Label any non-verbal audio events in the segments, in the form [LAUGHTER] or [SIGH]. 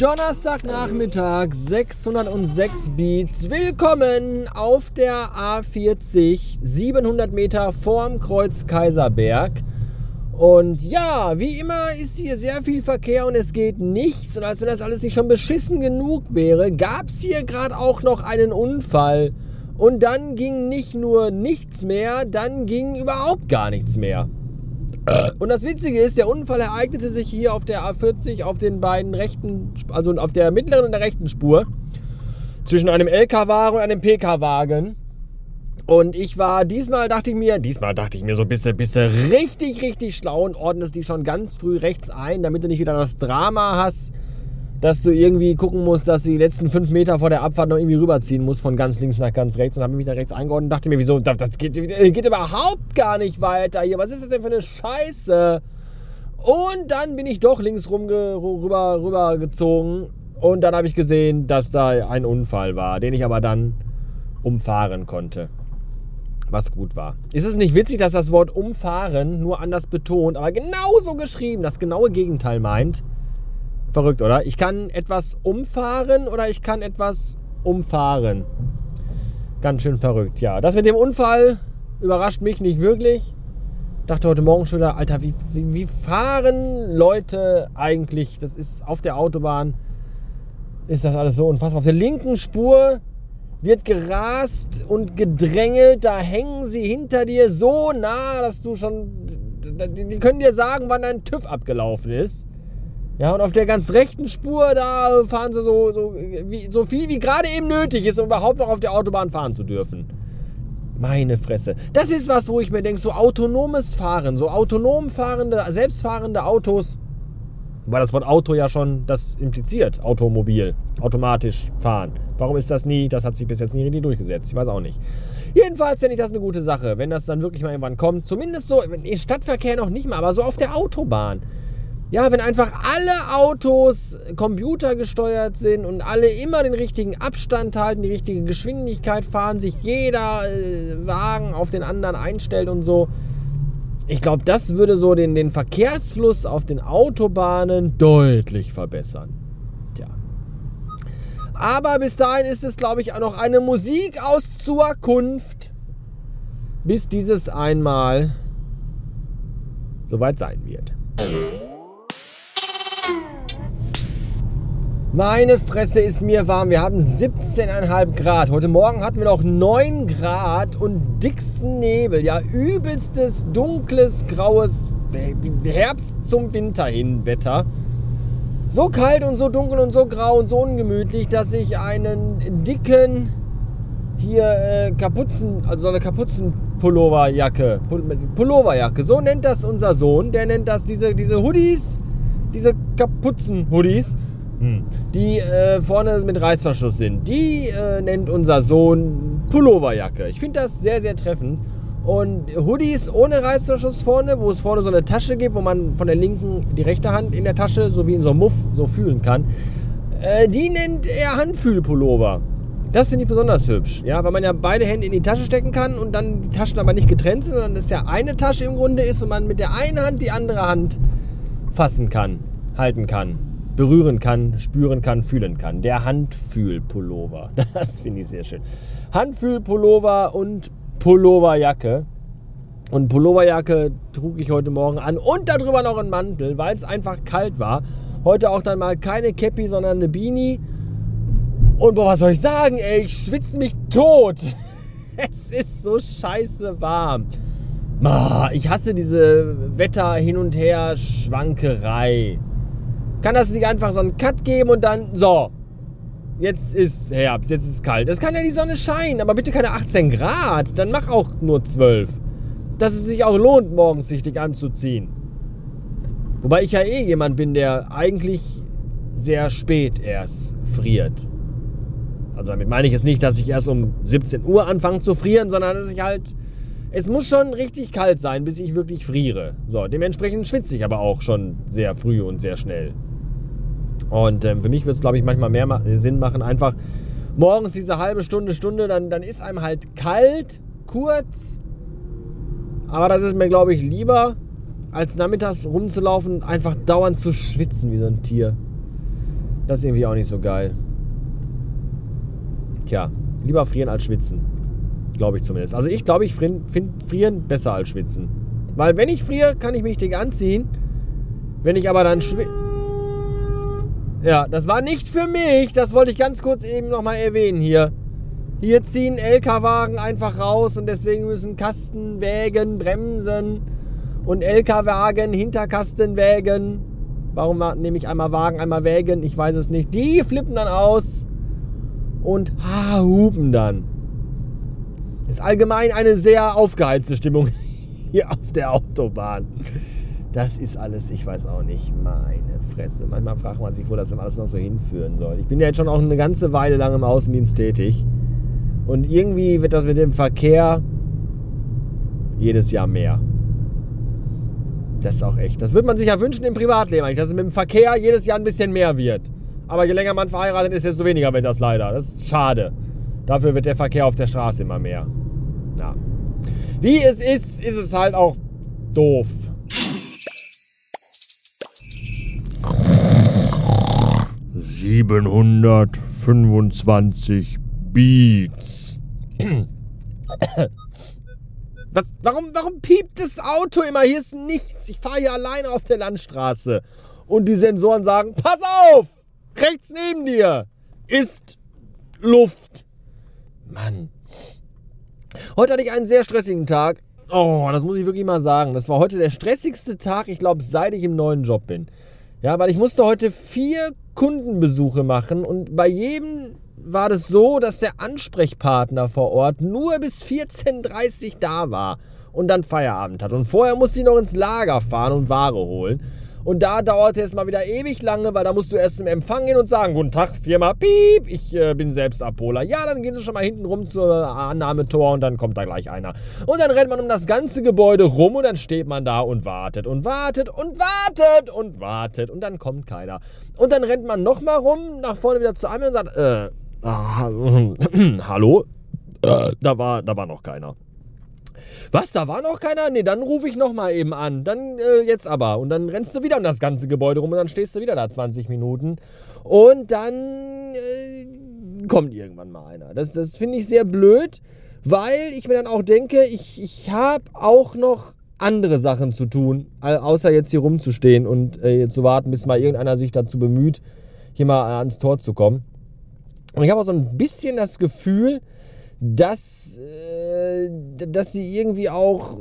Donnerstagnachmittag, 606 Beats. Willkommen auf der A40, 700 Meter vorm Kreuz Kaiserberg. Und ja, wie immer ist hier sehr viel Verkehr und es geht nichts. Und als wenn das alles nicht schon beschissen genug wäre, gab es hier gerade auch noch einen Unfall. Und dann ging nicht nur nichts mehr, dann ging überhaupt gar nichts mehr. Und das Witzige ist, der Unfall ereignete sich hier auf der A40 auf den beiden rechten, also auf der mittleren und der rechten Spur zwischen einem LKW-Wagen und einem PK-Wagen. Und ich war diesmal, dachte ich mir, diesmal dachte ich mir so, bist du, bist du richtig, richtig schlau und ordnest die schon ganz früh rechts ein, damit du nicht wieder das Drama hast, dass du irgendwie gucken musst, dass du die letzten fünf Meter vor der Abfahrt noch irgendwie rüberziehen musst, von ganz links nach ganz rechts. Und habe mich da rechts eingeordnet und dachte mir, wieso, das, geht, geht, überhaupt gar nicht weiter hier. Was ist das denn für eine Scheiße? Und dann bin ich doch links rum rüber, rüber gezogen. Und dann habe ich gesehen, dass da ein Unfall war, den ich aber dann umfahren konnte. Was gut war. Ist es nicht witzig, dass das Wort umfahren nur anders betont, aber genauso geschrieben, das genaue Gegenteil meint? Verrückt, oder? Ich kann etwas umfahren oder ich kann etwas umfahren. Ganz schön verrückt, ja. Das mit dem Unfall überrascht mich nicht wirklich. Dachte heute Morgen schon wieder, Alter, wie, wie, wie fahren Leute eigentlich? Das ist auf der Autobahn. Ist das alles so unfassbar. Auf der linken Spur wird gerast und gedrängelt. Da hängen sie hinter dir so nah, dass du schon. Die können dir sagen, wann dein TÜV abgelaufen ist. Ja, und auf der ganz rechten Spur, da fahren sie so, so, wie, so viel, wie gerade eben nötig ist, um überhaupt noch auf der Autobahn fahren zu dürfen. Meine Fresse. Das ist was, wo ich mir denke, so autonomes Fahren, so autonom fahrende, selbstfahrende Autos, weil das Wort Auto ja schon das impliziert, Automobil, automatisch fahren. Warum ist das nie? Das hat sich bis jetzt nie richtig durchgesetzt. Ich weiß auch nicht. Jedenfalls finde ich das eine gute Sache, wenn das dann wirklich mal irgendwann kommt. Zumindest so, im Stadtverkehr noch nicht mal, aber so auf der Autobahn. Ja, wenn einfach alle Autos computergesteuert sind und alle immer den richtigen Abstand halten, die richtige Geschwindigkeit fahren, sich jeder äh, Wagen auf den anderen einstellt und so. Ich glaube, das würde so den, den Verkehrsfluss auf den Autobahnen deutlich verbessern. Tja. Aber bis dahin ist es, glaube ich, auch noch eine Musik aus Zukunft, bis dieses einmal soweit sein wird. Meine Fresse ist mir warm. Wir haben 17,5 Grad. Heute Morgen hatten wir noch 9 Grad und dicksten Nebel. Ja, übelstes, dunkles, graues Herbst zum Winter hin Wetter. So kalt und so dunkel und so grau und so ungemütlich, dass ich einen dicken hier äh, Kapuzen, also so eine Kapuzenpulloverjacke, Pulloverjacke, so nennt das unser Sohn. Der nennt das diese, diese Hoodies, diese Kapuzen-Hoodies hm. Die äh, vorne mit Reißverschluss sind. Die äh, nennt unser Sohn Pulloverjacke. Ich finde das sehr, sehr treffend. Und Hoodies ohne Reißverschluss vorne, wo es vorne so eine Tasche gibt, wo man von der linken die rechte Hand in der Tasche, so wie in so einem Muff, so fühlen kann. Äh, die nennt er Handfühlpullover. Das finde ich besonders hübsch, ja, weil man ja beide Hände in die Tasche stecken kann und dann die Taschen aber nicht getrennt sind, sondern es ja eine Tasche im Grunde ist und man mit der einen Hand die andere Hand fassen kann, halten kann berühren kann, spüren kann, fühlen kann. Der Handfühlpullover. [LAUGHS] Das finde ich sehr schön. Handfühlpullover und Pulloverjacke. Und Pulloverjacke trug ich heute Morgen an und darüber noch einen Mantel, weil es einfach kalt war. Heute auch dann mal keine Cappy, sondern eine Beanie. Und boah, was soll ich sagen, ey, ich schwitze mich tot. [LAUGHS] Es ist so scheiße warm. Ich hasse diese Wetter hin und her Schwankerei. Kann das nicht einfach so einen Cut geben und dann, so, jetzt ist Herbst, jetzt ist kalt. Es kann ja die Sonne scheinen, aber bitte keine 18 Grad. Dann mach auch nur 12. Dass es sich auch lohnt, morgens sich dick anzuziehen. Wobei ich ja eh jemand bin, der eigentlich sehr spät erst friert. Also damit meine ich jetzt nicht, dass ich erst um 17 Uhr anfange zu frieren, sondern dass ich halt. Es muss schon richtig kalt sein, bis ich wirklich friere. So, dementsprechend schwitze ich aber auch schon sehr früh und sehr schnell. Und ähm, für mich wird es, glaube ich, manchmal mehr ma Sinn machen, einfach morgens diese halbe Stunde, Stunde, dann, dann ist einem halt kalt, kurz. Aber das ist mir, glaube ich, lieber, als nachmittags rumzulaufen, einfach dauernd zu schwitzen wie so ein Tier. Das ist irgendwie auch nicht so geil. Tja, lieber frieren als schwitzen. Glaube ich zumindest. Also ich glaube, ich finde frieren besser als schwitzen. Weil wenn ich friere, kann ich mich dick anziehen. Wenn ich aber dann schwitze... Ja, das war nicht für mich. Das wollte ich ganz kurz eben nochmal erwähnen hier. Hier ziehen LK-Wagen einfach raus und deswegen müssen Kastenwägen bremsen und LK-Wagen, Hinterkastenwägen. Warum nehme ich einmal Wagen, einmal Wägen? Ich weiß es nicht. Die flippen dann aus und ha, hupen dann. Ist allgemein eine sehr aufgeheizte Stimmung [LAUGHS] hier auf der Autobahn. Das ist alles, ich weiß auch nicht, meine Fresse. Manchmal fragt man sich, wo das alles noch so hinführen soll. Ich bin ja jetzt schon auch eine ganze Weile lang im Außendienst tätig. Und irgendwie wird das mit dem Verkehr jedes Jahr mehr. Das ist auch echt. Das würde man sich ja wünschen im Privatleben dass es mit dem Verkehr jedes Jahr ein bisschen mehr wird. Aber je länger man verheiratet ist, desto weniger wird das leider. Das ist schade. Dafür wird der Verkehr auf der Straße immer mehr. Ja. Wie es ist, ist es halt auch doof. 725 Beats. Was, warum, warum piept das Auto immer? Hier ist nichts. Ich fahre hier alleine auf der Landstraße. Und die Sensoren sagen, pass auf! Rechts neben dir ist Luft. Mann. Heute hatte ich einen sehr stressigen Tag. Oh, das muss ich wirklich mal sagen. Das war heute der stressigste Tag, ich glaube, seit ich im neuen Job bin. Ja, weil ich musste heute vier Kundenbesuche machen und bei jedem war das so, dass der Ansprechpartner vor Ort nur bis 14.30 Uhr da war und dann Feierabend hat. Und vorher musste ich noch ins Lager fahren und Ware holen. Und da dauerte es mal wieder ewig lange, weil da musst du erst zum Empfang gehen und sagen, guten Tag, Firma, piep, ich äh, bin selbst Abholer. Ja, dann gehen sie schon mal hinten rum zur Annahmetor und dann kommt da gleich einer. Und dann rennt man um das ganze Gebäude rum und dann steht man da und wartet und wartet und wartet und wartet und dann kommt keiner. Und dann rennt man nochmal rum, nach vorne wieder zu einem und sagt, äh, ah, [CLEARS THROAT] hallo? Äh, da, war, da war noch keiner. Was, da war noch keiner? Nee, dann rufe ich nochmal eben an. Dann äh, jetzt aber. Und dann rennst du wieder um das ganze Gebäude rum und dann stehst du wieder da 20 Minuten. Und dann äh, kommt irgendwann mal einer. Das, das finde ich sehr blöd, weil ich mir dann auch denke, ich, ich habe auch noch andere Sachen zu tun, außer jetzt hier rumzustehen und äh, zu warten, bis mal irgendeiner sich dazu bemüht, hier mal ans Tor zu kommen. Und ich habe auch so ein bisschen das Gefühl, dass, äh, dass sie irgendwie auch.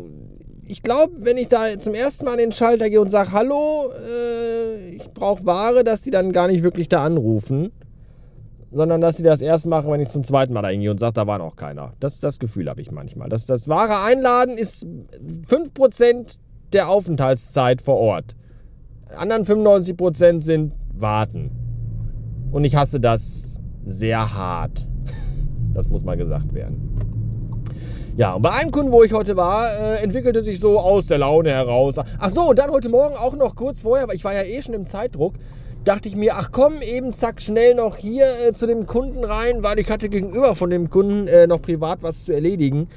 Ich glaube, wenn ich da zum ersten Mal an den Schalter gehe und sage, hallo, äh, ich brauche Ware, dass die dann gar nicht wirklich da anrufen, sondern dass sie das erst machen, wenn ich zum zweiten Mal da hingehe und sage, da war noch keiner. Das, das Gefühl habe ich manchmal. Das, das wahre Einladen ist 5% der Aufenthaltszeit vor Ort. Anderen 95% sind Warten. Und ich hasse das sehr hart. Das muss mal gesagt werden. Ja, und bei einem Kunden, wo ich heute war, äh, entwickelte sich so aus der Laune heraus. Ach so, und dann heute Morgen auch noch kurz vorher, weil ich war ja eh schon im Zeitdruck, dachte ich mir, ach komm, eben zack, schnell noch hier äh, zu dem Kunden rein, weil ich hatte gegenüber von dem Kunden äh, noch privat was zu erledigen.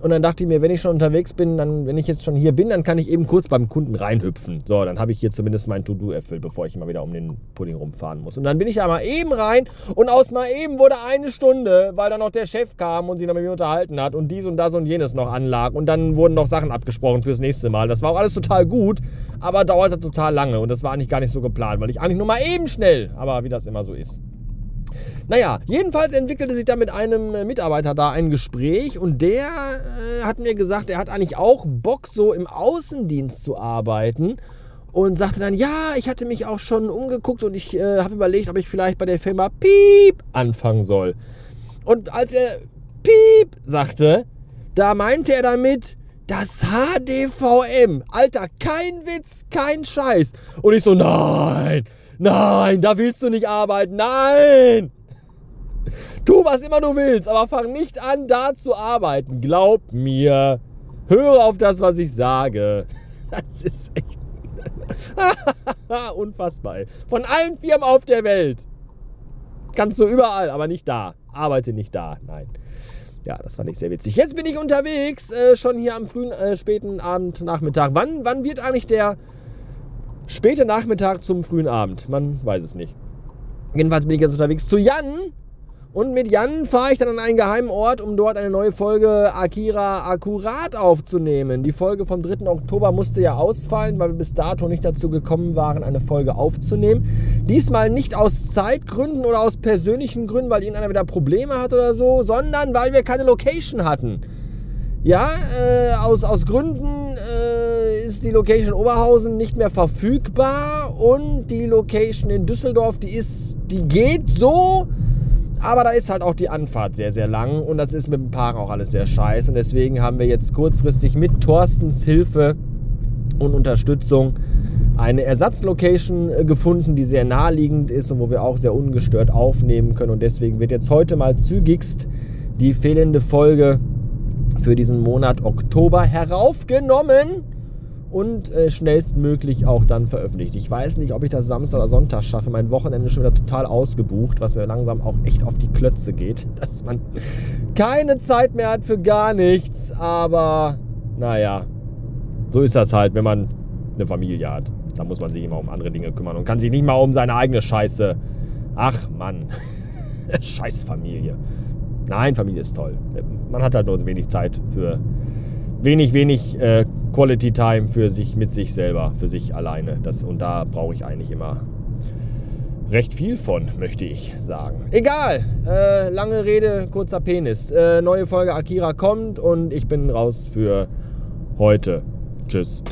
Und dann dachte ich mir, wenn ich schon unterwegs bin, dann, wenn ich jetzt schon hier bin, dann kann ich eben kurz beim Kunden reinhüpfen. So, dann habe ich hier zumindest mein To-Do erfüllt, bevor ich immer wieder um den Pudding rumfahren muss. Und dann bin ich da mal eben rein und aus mal eben wurde eine Stunde, weil dann noch der Chef kam und sich noch mit mir unterhalten hat und dies und das und jenes noch anlag. Und dann wurden noch Sachen abgesprochen fürs nächste Mal. Das war auch alles total gut, aber dauerte total lange und das war eigentlich gar nicht so geplant, weil ich eigentlich nur nur mal eben schnell, aber wie das immer so ist. Naja, jedenfalls entwickelte sich da mit einem äh, Mitarbeiter da ein Gespräch und der äh, hat mir gesagt, er hat eigentlich auch Bock, so im Außendienst zu arbeiten und sagte dann, ja, ich hatte mich auch schon umgeguckt und ich äh, habe überlegt, ob ich vielleicht bei der Firma Piep anfangen soll. Und als er Piep sagte, da meinte er damit, das HDVM. Alter, kein Witz, kein Scheiß. Und ich so, nein, Nein, da willst du nicht arbeiten. Nein! Tu, was immer du willst, aber fang nicht an, da zu arbeiten. Glaub mir. Höre auf das, was ich sage. [LAUGHS] Das ist echt [LAUGHS] unfassbar. Von allen Firmen auf der Welt. Kannst du überall, aber nicht da. Arbeite nicht da. Nein. Ja, das fand ich sehr witzig. Jetzt bin ich unterwegs, äh, schon hier am frühen, äh, späten Abend, Nachmittag. Wann, wann wird eigentlich der späte Nachmittag zum frühen Abend. Man weiß es nicht. Jedenfalls bin ich jetzt unterwegs zu Jan. Und mit Jan fahre ich dann an einen geheimen Ort, um dort eine neue Folge Akira Akkurat aufzunehmen. Die Folge vom 3. Oktober musste ja ausfallen, weil wir bis dato nicht dazu gekommen waren, eine Folge aufzunehmen. Diesmal nicht aus Zeitgründen oder aus persönlichen Gründen, weil irgendeiner wieder Probleme hat oder so, sondern weil wir keine Location hatten. Ja, äh, aus, aus Gründen ist die Location Oberhausen nicht mehr verfügbar und die Location in Düsseldorf, die ist, die geht so, aber da ist halt auch die Anfahrt sehr, sehr lang und das ist mit dem Park auch alles sehr scheiße. Und deswegen haben wir jetzt kurzfristig mit Thorstens Hilfe und Unterstützung eine Ersatzlocation äh, gefunden, die sehr naheliegend ist und wo wir auch sehr ungestört aufnehmen können. Und deswegen wird jetzt heute mal zügigst die fehlende Folge für diesen Monat Oktober heraufgenommen und äh, schnellstmöglich auch dann veröffentlicht. Ich weiß nicht, ob ich das Samstag oder Sonntag schaffe. Mein Wochenende ist schon wieder total ausgebucht, was mir langsam auch echt auf die Klötze geht, [LAUGHS] dass man keine Zeit mehr hat für gar nichts. Aber naja, so ist das halt, wenn man eine Familie hat. Da muss man sich immer um andere Dinge kümmern und kann sich nicht mal um seine eigene Scheiße. Ach Mann, [LAUGHS] scheiß Familie. Nein, Familie ist toll. Man hat halt nur wenig Zeit für wenig, wenig äh, Quality Time für sich mit sich selber, für sich alleine. Das, und da brauche ich eigentlich immer recht viel von, möchte ich sagen. Egal, äh, lange Rede, kurzer Penis. Äh, neue Folge Akira kommt und ich bin raus für heute. Tschüss.